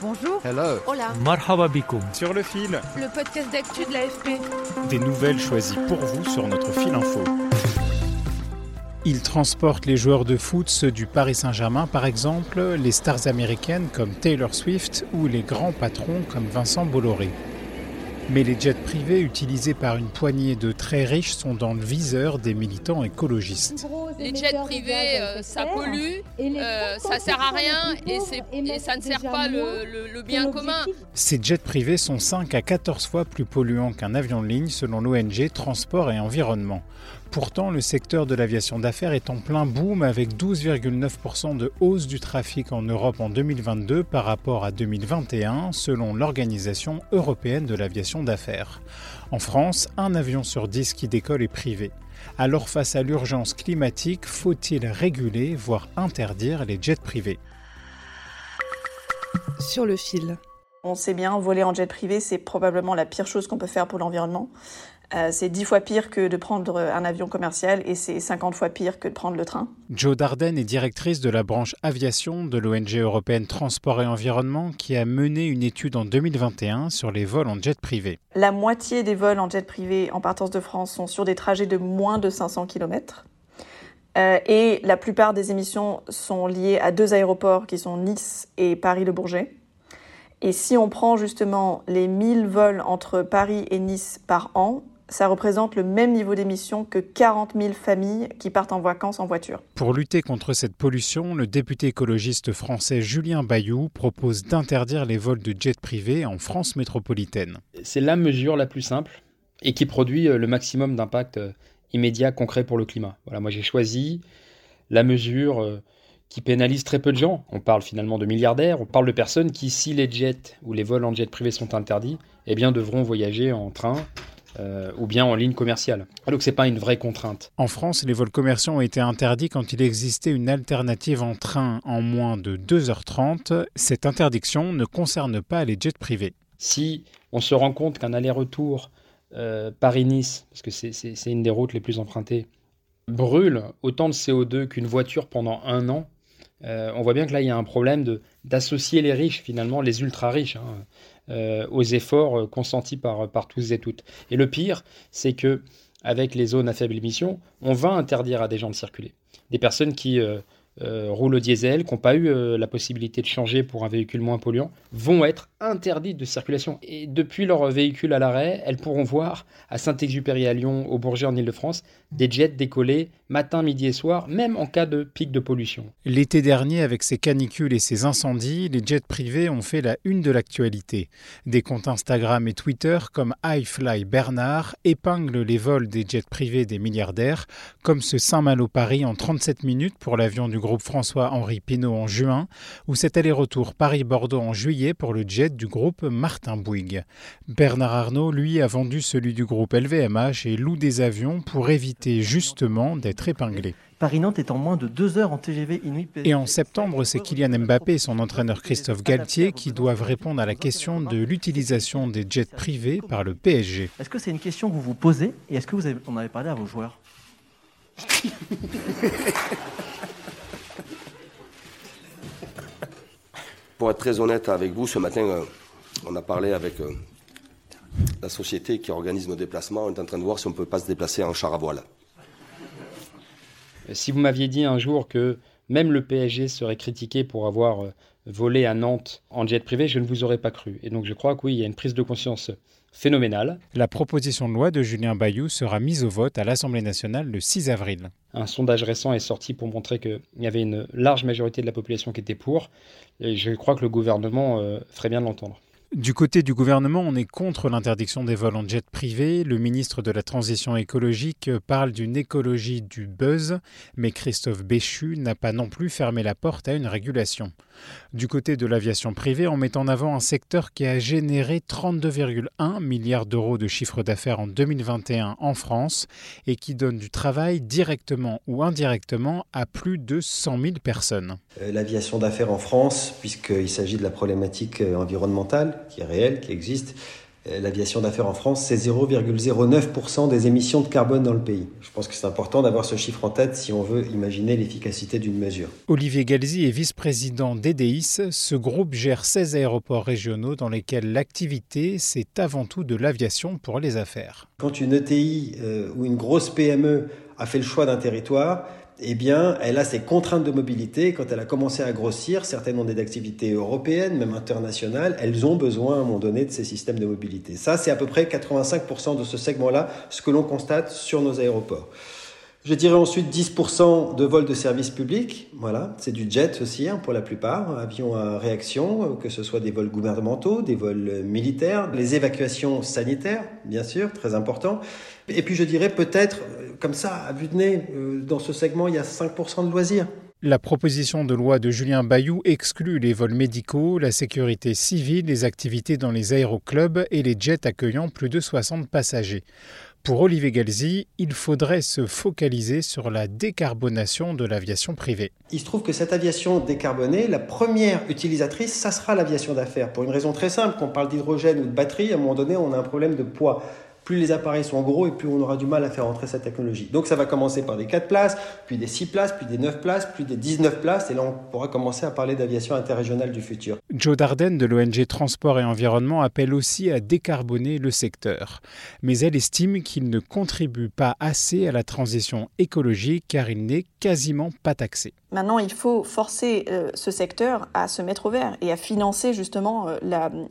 Bonjour. Hello. Hola. Marhaba bikoum. Sur le fil, Le podcast d'actu de l'AFP. des nouvelles choisies pour vous sur notre fil info. Il transporte les joueurs de foot, ceux du Paris Saint-Germain par exemple, les stars américaines comme Taylor Swift ou les grands patrons comme Vincent Bolloré. Mais les jets privés utilisés par une poignée de très riches sont dans le viseur des militants écologistes. Les jets privés, euh, ça pollue, euh, ça sert à rien et, ça ne sert pas le, le- le bien commun. Ces jets privés sont 5 à 14 fois plus polluants qu'un avion de ligne selon l'ONG Transport et Environnement. Pourtant, le secteur de l'aviation d'affaires est en plein boom avec 12,9% de hausse du trafic en Europe en 2022 par rapport à 2021 selon l'Organisation européenne de l'aviation d'affaires. En France, un avion sur 10 qui décolle est privé. Alors face à l'urgence climatique, faut-il réguler, voire interdire les jets privés? Sur le fil. On sait bien, voler en jet privé, c'est probablement la pire chose qu'on peut faire pour l'environnement. Euh, c'est 10 fois pire que de prendre un avion commercial et c'est 50 fois pire que de prendre le train. Jo Darden est directrice de la branche aviation de l'ONG européenne Transport et Environnement qui a mené une étude en 2021 sur les vols en jet privé. La moitié des vols en jet privé en partance de France sont sur des trajets de moins de 500 km. Euh, et la plupart des émissions sont liées à deux aéroports qui sont Nice et Paris-Le Bourget. Et si on prend justement les 1000 vols entre Paris et Nice par an, ça représente le même niveau d'émissions que 40 000 familles qui partent en vacances en voiture. Pour lutter contre cette pollution, le député écologiste français Julien Bayou propose d'interdire les vols de jets privés en France métropolitaine. C'est la mesure la plus simple et qui produit euh, le maximum d'impact euh, immédiat, concret pour le climat. Voilà, moi j'ai choisi la mesure euh, qui pénalise très peu de gens. On parle finalement de milliardaires, on parle de personnes qui, si les jets ou les vols en jet privé sont interdits, eh bien devront voyager en train euh, ou bien en ligne commerciale. Ah, Donc c'est pas une vraie contrainte. En France, les vols commerciaux ont été interdits quand il existait une alternative en train en moins de 2h30. Cette interdiction ne concerne pas les jets privés. Si on se rend compte qu'un aller-retour euh, Paris-Nice, parce que c'est une des routes les plus empruntées, brûle autant de CO2 qu'une voiture pendant un an, euh, on voit bien que là, il y a un problème d'associer les riches, finalement, les ultra-riches, hein, euh, aux efforts euh, consentis par, par tous et toutes. Et le pire, c'est que avec les zones à faible émission, on va interdire à des gens de circuler. Des personnes qui roulent au diesel, qui n'ont pas eu euh, la possibilité de changer pour un véhicule moins polluant, vont être interdites de circulation. Et depuis leur véhicule à l'arrêt, elles pourront voir à Saint-Exupéry à Lyon, au Bourget en Ile-de-France, des jets décoller matin, midi et soir, même en cas de pic de pollution. L'été dernier, avec ces canicules et ces incendies, les jets privés ont fait la une de l'actualité. Des comptes Instagram et Twitter comme iFly Bernard épinglent les vols des jets privés des milliardaires, comme ce Saint-Malo-Paris en 37 minutes pour l'avion du groupe François-Henri Pinault en juin, ou cet aller-retour Paris-Bordeaux en juillet pour le jet du groupe Martin Bouygues. Bernard Arnault, lui, a vendu celui du groupe LVMH et loue des avions pour éviter justement d'être épinglé. Paris-Nantes est en moins de deux heures en TGV Inuit. Et en septembre, c'est Kylian Mbappé et son entraîneur Christophe Galtier qui doivent répondre à la question de l'utilisation des jets privés par le PSG. Est-ce que c'est une question que vous vous posez et est-ce que vous en avez parlé à vos joueurs? Pour être très honnête avec vous, ce matin, euh, on a parlé avec euh, la société qui organise nos déplacements. On est en train de voir si on ne peut pas se déplacer en char à voile. Si vous m'aviez dit un jour que même le PSG serait critiqué pour avoir volé à Nantes en jet privé, je ne vous aurais pas cru. Et donc je crois que oui, il y a une prise de conscience phénoménale. La proposition de loi de Julien Bayou sera mise au vote à l'Assemblée nationale le 6 avril. Un sondage récent est sorti pour montrer qu'il y avait une large majorité de la population qui était pour. Et je crois que le gouvernement euh, ferait bien de l'entendre. Du côté du gouvernement, on est contre l'interdiction des vols en jet privé. Le ministre de la Transition écologique parle d'une écologie du buzz, mais Christophe Béchu n'a pas non plus fermé la porte à une régulation. Du côté de l'aviation privée, on met en avant un secteur qui a généré 32,1 milliards d'euros de chiffre d'affaires en 2021 en France et qui donne du travail directement ou indirectement à plus de 100 000 personnes. Euh, l'aviation d'affaires en France, puisqu'il s'agit de la problématique euh, environnementale, qui est réelle, qui existe. Euh, l'aviation d'affaires en France, c'est 0,09% des émissions de carbone dans le pays. Je pense que c'est important d'avoir ce chiffre en tête si on veut imaginer l'efficacité d'une mesure. Olivier Galzi est vice-président d'EDIS. Ce groupe gère 16 aéroports régionaux dans lesquels l'activité, c'est avant tout de l'aviation pour les affaires. Quand une ETI euh, ou une grosse PME a fait le choix d'un territoire, eh bien, elle a ses contraintes de mobilité. Quand elle a commencé à grossir, certaines ont des activités européennes, même internationales, elles ont besoin à un moment donné de ces systèmes de mobilité. Ça, c'est à peu près 85% de ce segment-là, ce que l'on constate sur nos aéroports. Je dirais ensuite 10% de vols de service public. Voilà, c'est du jet aussi hein, pour la plupart, avions à réaction, que ce soit des vols gouvernementaux, des vols militaires, les évacuations sanitaires, bien sûr, très important. Et puis je dirais peut-être, euh, comme ça, à vue de nez, euh, dans ce segment, il y a 5% de loisirs. La proposition de loi de Julien Bayou exclut les vols médicaux, la sécurité civile, les activités dans les aéroclubs et les jets accueillant plus de 60 passagers. Pour Olivier Galzi, il faudrait se focaliser sur la décarbonation de l'aviation privée. Il se trouve que cette aviation décarbonée, la première utilisatrice, ça sera l'aviation d'affaires. Pour une raison très simple, quand on parle d'hydrogène ou de batterie, à un moment donné, on a un problème de poids plus les appareils sont gros et plus on aura du mal à faire entrer cette technologie. Donc ça va commencer par des 4 places, puis des 6 places, puis des 9 places, puis des 19 places, et là on pourra commencer à parler d'aviation interrégionale du futur. Joe Darden de l'ONG Transport et Environnement appelle aussi à décarboner le secteur. Mais elle estime qu'il ne contribue pas assez à la transition écologique car il n'est quasiment pas taxé. Maintenant, il faut forcer euh, ce secteur à se mettre au vert et à financer justement euh,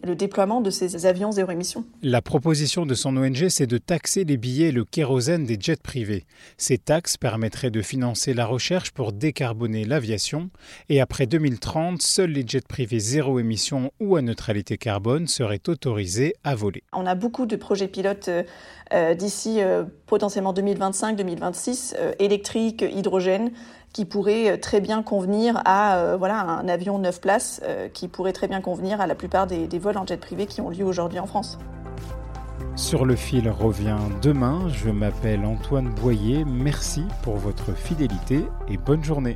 le déploiement de ces avions zéro émission. La proposition de son ONG, c'est de taxer les billets et le kérosène des jets privés. Ces taxes permettraient de financer la recherche pour décarboner l'aviation et après 2030, seuls les jets privés zéro émission ou à neutralité carbone seraient autorisés à voler. On a beaucoup de projets pilotes euh, d'ici potentiellement 2025-2026, électriques, hydrogène qui pourrait euh, très bien convenir à euh, voilà, un avion 9 places, euh, qui pourrait très bien convenir à la plupart des, des vols en jet privé qui ont lieu aujourd'hui en France. Sur le fil revient demain. Je m'appelle Antoine Boyer. Merci pour votre fidélité et bonne journée.